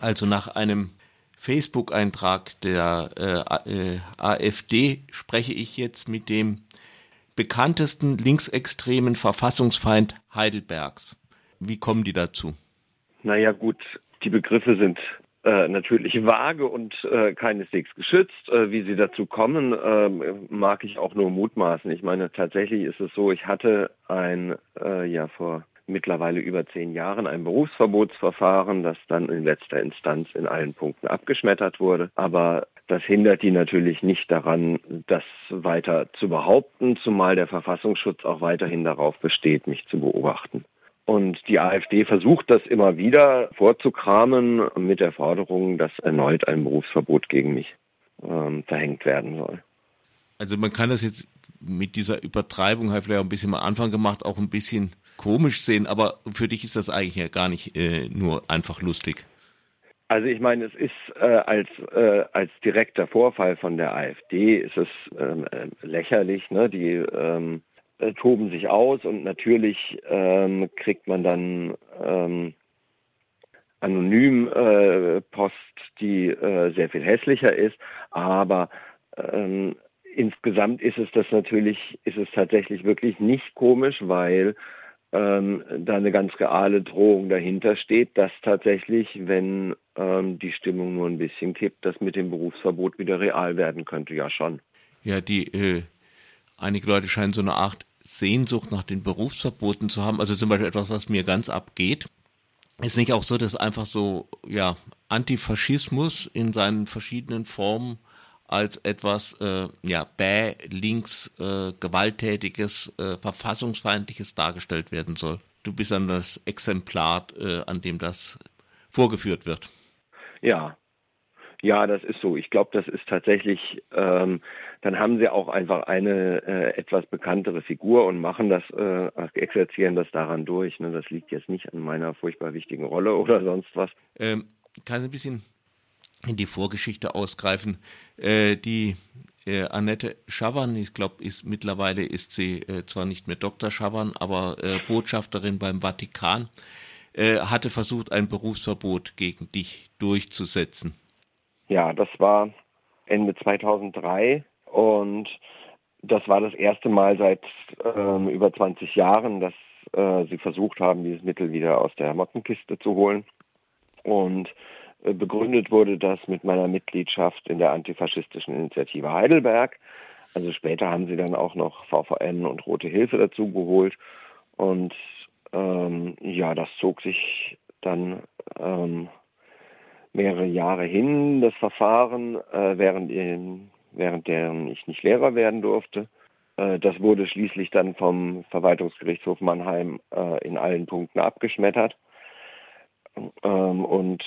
Also nach einem Facebook-Eintrag der äh, äh, AfD spreche ich jetzt mit dem bekanntesten linksextremen Verfassungsfeind Heidelbergs. Wie kommen die dazu? Naja gut, die Begriffe sind äh, natürlich vage und äh, keineswegs geschützt. Äh, wie sie dazu kommen, ähm, mag ich auch nur mutmaßen. Ich meine, tatsächlich ist es so, ich hatte ein, äh, ja, vor mittlerweile über zehn Jahren ein Berufsverbotsverfahren, das dann in letzter Instanz in allen Punkten abgeschmettert wurde. Aber das hindert die natürlich nicht daran, das weiter zu behaupten, zumal der Verfassungsschutz auch weiterhin darauf besteht, mich zu beobachten. Und die AfD versucht das immer wieder vorzukramen mit der Forderung, dass erneut ein Berufsverbot gegen mich ähm, verhängt werden soll. Also man kann das jetzt mit dieser Übertreibung, habe ich vielleicht auch ein bisschen am Anfang gemacht, auch ein bisschen komisch sehen, aber für dich ist das eigentlich ja gar nicht äh, nur einfach lustig. Also ich meine, es ist äh, als äh, als direkter Vorfall von der AfD ist es ähm, äh, lächerlich. Ne? Die ähm, äh, toben sich aus und natürlich ähm, kriegt man dann ähm, anonym äh, Post, die äh, sehr viel hässlicher ist, aber ähm, insgesamt ist es das natürlich, ist es tatsächlich wirklich nicht komisch, weil ähm, da eine ganz reale Drohung dahinter steht, dass tatsächlich, wenn ähm, die Stimmung nur ein bisschen kippt, das mit dem Berufsverbot wieder real werden könnte, ja schon. Ja, die äh, einige Leute scheinen so eine Art Sehnsucht nach den Berufsverboten zu haben. Also zum Beispiel etwas, was mir ganz abgeht. Ist nicht auch so, dass einfach so, ja, Antifaschismus in seinen verschiedenen Formen als etwas, äh, ja, bäh, links, äh, gewalttätiges, äh, verfassungsfeindliches dargestellt werden soll. Du bist dann das Exemplar, äh, an dem das vorgeführt wird. Ja, ja, das ist so. Ich glaube, das ist tatsächlich, ähm, dann haben sie auch einfach eine äh, etwas bekanntere Figur und machen das, äh, exerzieren das daran durch. Ne? Das liegt jetzt nicht an meiner furchtbar wichtigen Rolle oder sonst was. Ähm, kann ein bisschen in die Vorgeschichte ausgreifen. Äh, die äh, Annette Schawan, ich glaube, ist mittlerweile ist sie äh, zwar nicht mehr Dr. Schawan, aber äh, Botschafterin beim Vatikan, äh, hatte versucht, ein Berufsverbot gegen dich durchzusetzen. Ja, das war Ende 2003 und das war das erste Mal seit ähm, über 20 Jahren, dass äh, sie versucht haben, dieses Mittel wieder aus der Mottenkiste zu holen. Und begründet wurde das mit meiner Mitgliedschaft in der antifaschistischen Initiative Heidelberg. Also später haben sie dann auch noch VVN und Rote Hilfe dazu geholt. Und ähm, ja, das zog sich dann ähm, mehrere Jahre hin, das Verfahren, äh, während, in, während deren ich nicht Lehrer werden durfte. Äh, das wurde schließlich dann vom Verwaltungsgerichtshof Mannheim äh, in allen Punkten abgeschmettert ähm, und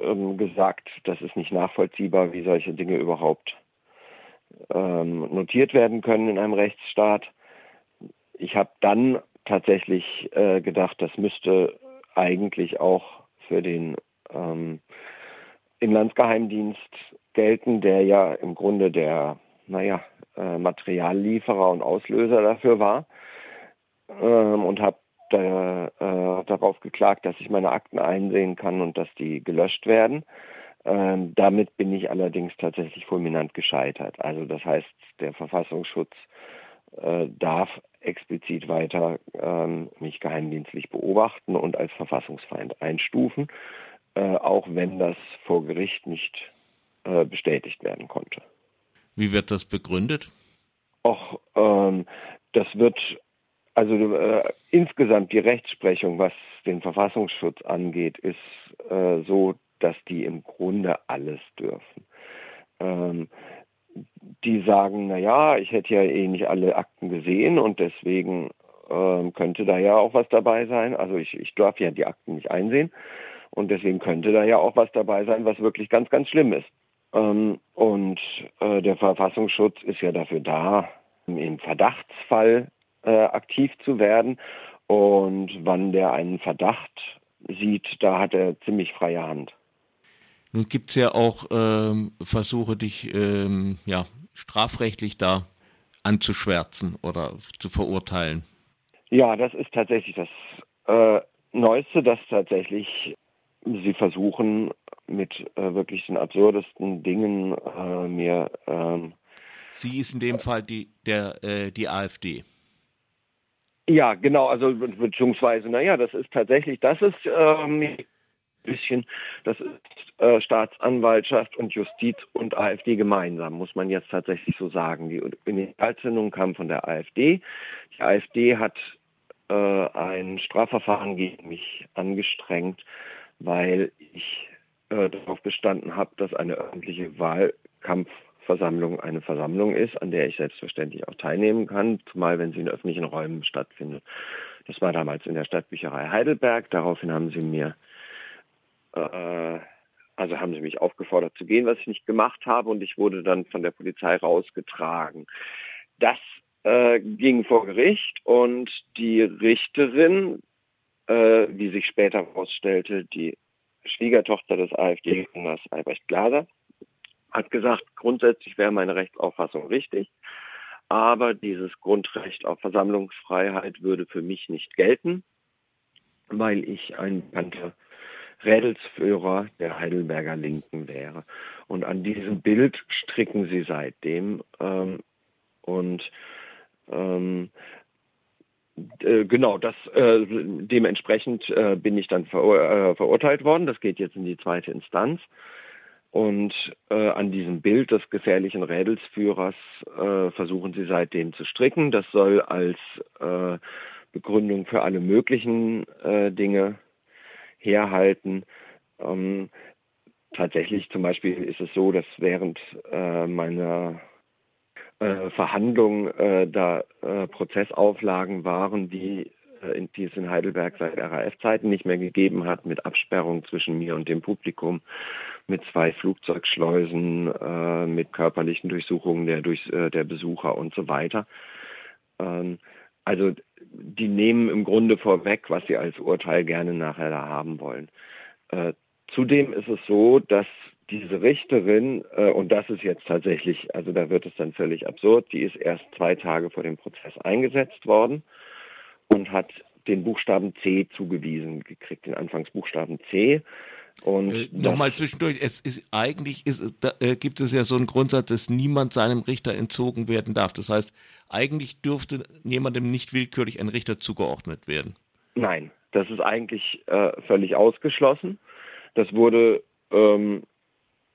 ähm, gesagt, das ist nicht nachvollziehbar, wie solche Dinge überhaupt ähm, notiert werden können in einem Rechtsstaat. Ich habe dann tatsächlich äh, gedacht, das müsste eigentlich auch für den ähm, Inlandsgeheimdienst gelten, der ja im Grunde der, naja, äh, Materiallieferer und Auslöser dafür war. Ähm, und habe da, äh, darauf geklagt, dass ich meine Akten einsehen kann und dass die gelöscht werden. Ähm, damit bin ich allerdings tatsächlich fulminant gescheitert. Also das heißt, der Verfassungsschutz äh, darf explizit weiter ähm, mich geheimdienstlich beobachten und als Verfassungsfeind einstufen äh, auch wenn das vor Gericht nicht äh, bestätigt werden konnte. Wie wird das begründet? Auch ähm, das wird also äh, insgesamt die Rechtsprechung, was den Verfassungsschutz angeht, ist äh, so, dass die im Grunde alles dürfen. Ähm, die sagen, na ja, ich hätte ja eh nicht alle Akten gesehen und deswegen ähm, könnte da ja auch was dabei sein. Also ich, ich darf ja die Akten nicht einsehen. Und deswegen könnte da ja auch was dabei sein, was wirklich ganz, ganz schlimm ist. Ähm, und äh, der Verfassungsschutz ist ja dafür da, im Verdachtsfall äh, aktiv zu werden. Und wann der einen Verdacht sieht, da hat er ziemlich freie Hand. Nun gibt es ja auch ähm, Versuche, dich ähm, ja, strafrechtlich da anzuschwärzen oder zu verurteilen. Ja, das ist tatsächlich das äh, Neueste, dass tatsächlich sie versuchen, mit äh, wirklich den absurdesten Dingen äh, mir. Ähm, Sie ist in dem Fall die, der, äh, die AfD. Ja, genau, also beziehungsweise, naja, das ist tatsächlich, das ist ähm, ein bisschen, das ist äh, Staatsanwaltschaft und Justiz und AfD gemeinsam, muss man jetzt tatsächlich so sagen. Die Initialzündung kam von der AfD. Die AfD hat äh, ein Strafverfahren gegen mich angestrengt, weil ich äh, darauf bestanden habe, dass eine öffentliche Wahlkampfversammlung eine Versammlung ist, an der ich selbstverständlich auch teilnehmen kann, zumal wenn sie in öffentlichen Räumen stattfindet. Das war damals in der Stadtbücherei Heidelberg. Daraufhin haben sie mir, äh, also haben sie mich aufgefordert zu gehen, was ich nicht gemacht habe, und ich wurde dann von der Polizei rausgetragen. Das äh, ging vor Gericht und die Richterin, äh, wie sich später herausstellte, die Schwiegertochter des AfD-Gründers Albrecht Glaser, hat gesagt, grundsätzlich wäre meine Rechtsauffassung richtig, aber dieses Grundrecht auf Versammlungsfreiheit würde für mich nicht gelten, weil ich ein bekannter Rädelsführer der Heidelberger Linken wäre. Und an diesem Bild stricken sie seitdem. Ähm, und ähm, äh, genau, das äh, dementsprechend äh, bin ich dann verur äh, verurteilt worden. Das geht jetzt in die zweite Instanz. Und äh, an diesem Bild des gefährlichen Rädelsführers äh, versuchen sie seitdem zu stricken. Das soll als äh, Begründung für alle möglichen äh, Dinge herhalten. Ähm, tatsächlich zum Beispiel ist es so, dass während äh, meiner äh, Verhandlungen äh, da äh, Prozessauflagen waren, die, die es in Heidelberg seit RAF-Zeiten nicht mehr gegeben hat, mit Absperrung zwischen mir und dem Publikum, mit zwei Flugzeugschleusen, äh, mit körperlichen Durchsuchungen der, durch, äh, der Besucher und so weiter. Ähm, also die nehmen im Grunde vorweg, was sie als Urteil gerne nachher da haben wollen. Äh, zudem ist es so, dass diese Richterin, äh, und das ist jetzt tatsächlich, also da wird es dann völlig absurd, die ist erst zwei Tage vor dem Prozess eingesetzt worden und hat den Buchstaben C zugewiesen gekriegt, den Anfangsbuchstaben C. Und äh, Nochmal zwischendurch, es ist eigentlich ist, da, äh, gibt es ja so einen Grundsatz, dass niemand seinem Richter entzogen werden darf. Das heißt, eigentlich dürfte jemandem nicht willkürlich ein Richter zugeordnet werden. Nein, das ist eigentlich äh, völlig ausgeschlossen. Das wurde ähm,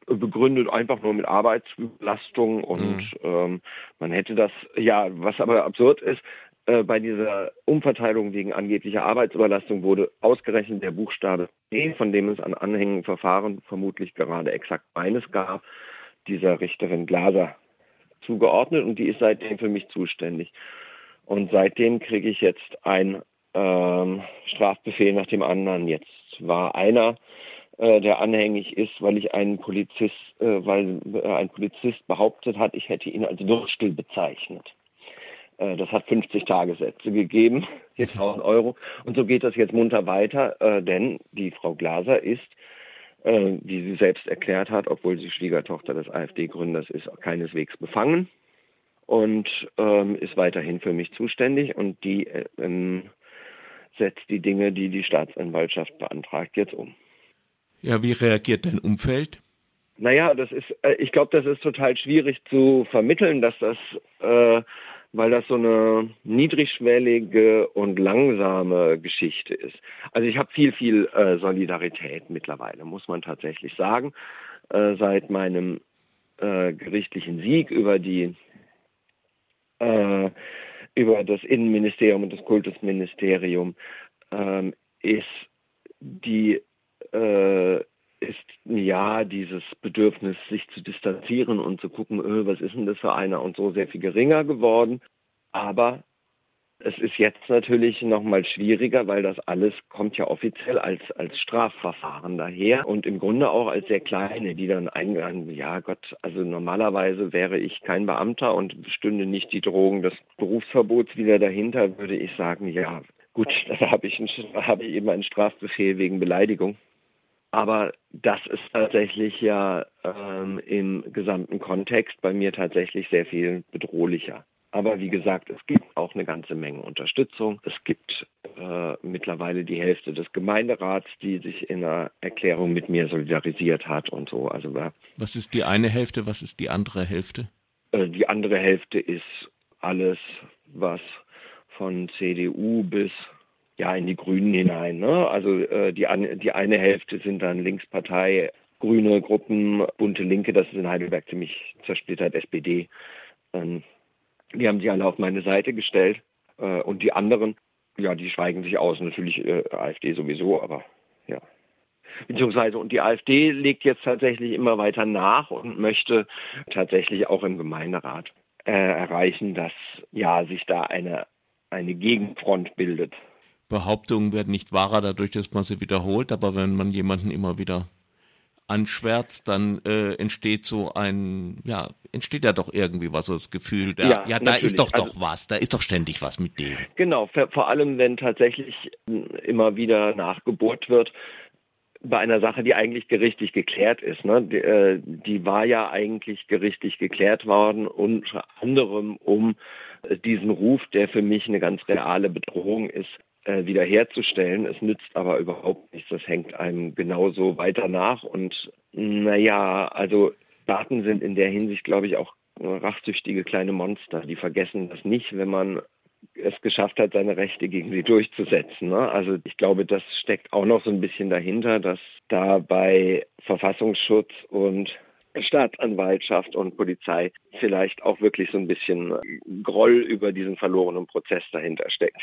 begründet einfach nur mit Arbeitsbelastung und mhm. ähm, man hätte das, ja, was aber absurd ist, äh, bei dieser Umverteilung wegen angeblicher Arbeitsüberlastung wurde ausgerechnet der Buchstabe D, von dem es an anhängigen Verfahren vermutlich gerade exakt eines gab, dieser Richterin Glaser zugeordnet und die ist seitdem für mich zuständig. Und seitdem kriege ich jetzt ein ähm, Strafbefehl nach dem anderen. Jetzt war einer äh, der anhängig ist, weil ich einen Polizist, äh, weil äh, ein Polizist behauptet hat, ich hätte ihn als Würstel bezeichnet. Äh, das hat 50 Tagessätze gegeben, 1000 Euro. Und so geht das jetzt munter weiter, äh, denn die Frau Glaser ist, äh, wie sie selbst erklärt hat, obwohl sie Schwiegertochter des AfD-Gründers ist, keineswegs befangen und ähm, ist weiterhin für mich zuständig und die ähm, setzt die Dinge, die die Staatsanwaltschaft beantragt, jetzt um. Ja, wie reagiert dein Umfeld? Naja, das ist, ich glaube, das ist total schwierig zu vermitteln, dass das, äh, weil das so eine niedrigschwellige und langsame Geschichte ist. Also ich habe viel, viel äh, Solidarität mittlerweile, muss man tatsächlich sagen. Äh, seit meinem äh, gerichtlichen Sieg über die äh, über das Innenministerium und das Kultusministerium ähm, ist die äh, ist ja dieses Bedürfnis, sich zu distanzieren und zu gucken, öh, was ist denn das für einer und so sehr viel geringer geworden. Aber es ist jetzt natürlich nochmal schwieriger, weil das alles kommt ja offiziell als, als Strafverfahren daher und im Grunde auch als sehr kleine, die dann eingehen, ja Gott, also normalerweise wäre ich kein Beamter und stünde nicht die Drohung des Berufsverbots wieder dahinter, würde ich sagen, ja gut, da habe ich, hab ich eben einen Strafbefehl wegen Beleidigung. Aber das ist tatsächlich ja ähm, im gesamten Kontext bei mir tatsächlich sehr viel bedrohlicher. Aber wie gesagt, es gibt auch eine ganze Menge Unterstützung. Es gibt äh, mittlerweile die Hälfte des Gemeinderats, die sich in einer Erklärung mit mir solidarisiert hat und so. Also was ist die eine Hälfte, was ist die andere Hälfte? Äh, die andere Hälfte ist alles, was von CDU bis ja in die Grünen hinein. Ne? Also äh, die, die eine Hälfte sind dann Linkspartei, grüne Gruppen, bunte Linke, das ist in Heidelberg ziemlich zersplittert, SPD. Ähm, die haben sich alle auf meine Seite gestellt. Äh, und die anderen, ja, die schweigen sich aus. Natürlich äh, AfD sowieso, aber ja. Beziehungsweise, und die AfD legt jetzt tatsächlich immer weiter nach und möchte tatsächlich auch im Gemeinderat äh, erreichen, dass ja sich da eine, eine Gegenfront bildet. Behauptungen werden nicht wahrer dadurch, dass man sie wiederholt, aber wenn man jemanden immer wieder anschwärzt, dann äh, entsteht so ein, ja, entsteht ja doch irgendwie was, so das Gefühl, da, ja, ja da ist doch also, doch was, da ist doch ständig was mit dem. Genau, vor allem wenn tatsächlich immer wieder nachgebohrt wird, bei einer Sache, die eigentlich gerichtlich geklärt ist. Ne? Die, äh, die war ja eigentlich gerichtlich geklärt worden, unter anderem um diesen Ruf, der für mich eine ganz reale Bedrohung ist, äh, wiederherzustellen. Es nützt aber überhaupt nichts. Das hängt einem genauso weiter nach. Und naja, also Daten sind in der Hinsicht, glaube ich, auch rachsüchtige kleine Monster. Die vergessen das nicht, wenn man es geschafft hat, seine Rechte gegen sie durchzusetzen. Ne? Also ich glaube, das steckt auch noch so ein bisschen dahinter, dass da bei Verfassungsschutz und Staatsanwaltschaft und Polizei vielleicht auch wirklich so ein bisschen Groll über diesen verlorenen Prozess dahinter steckt.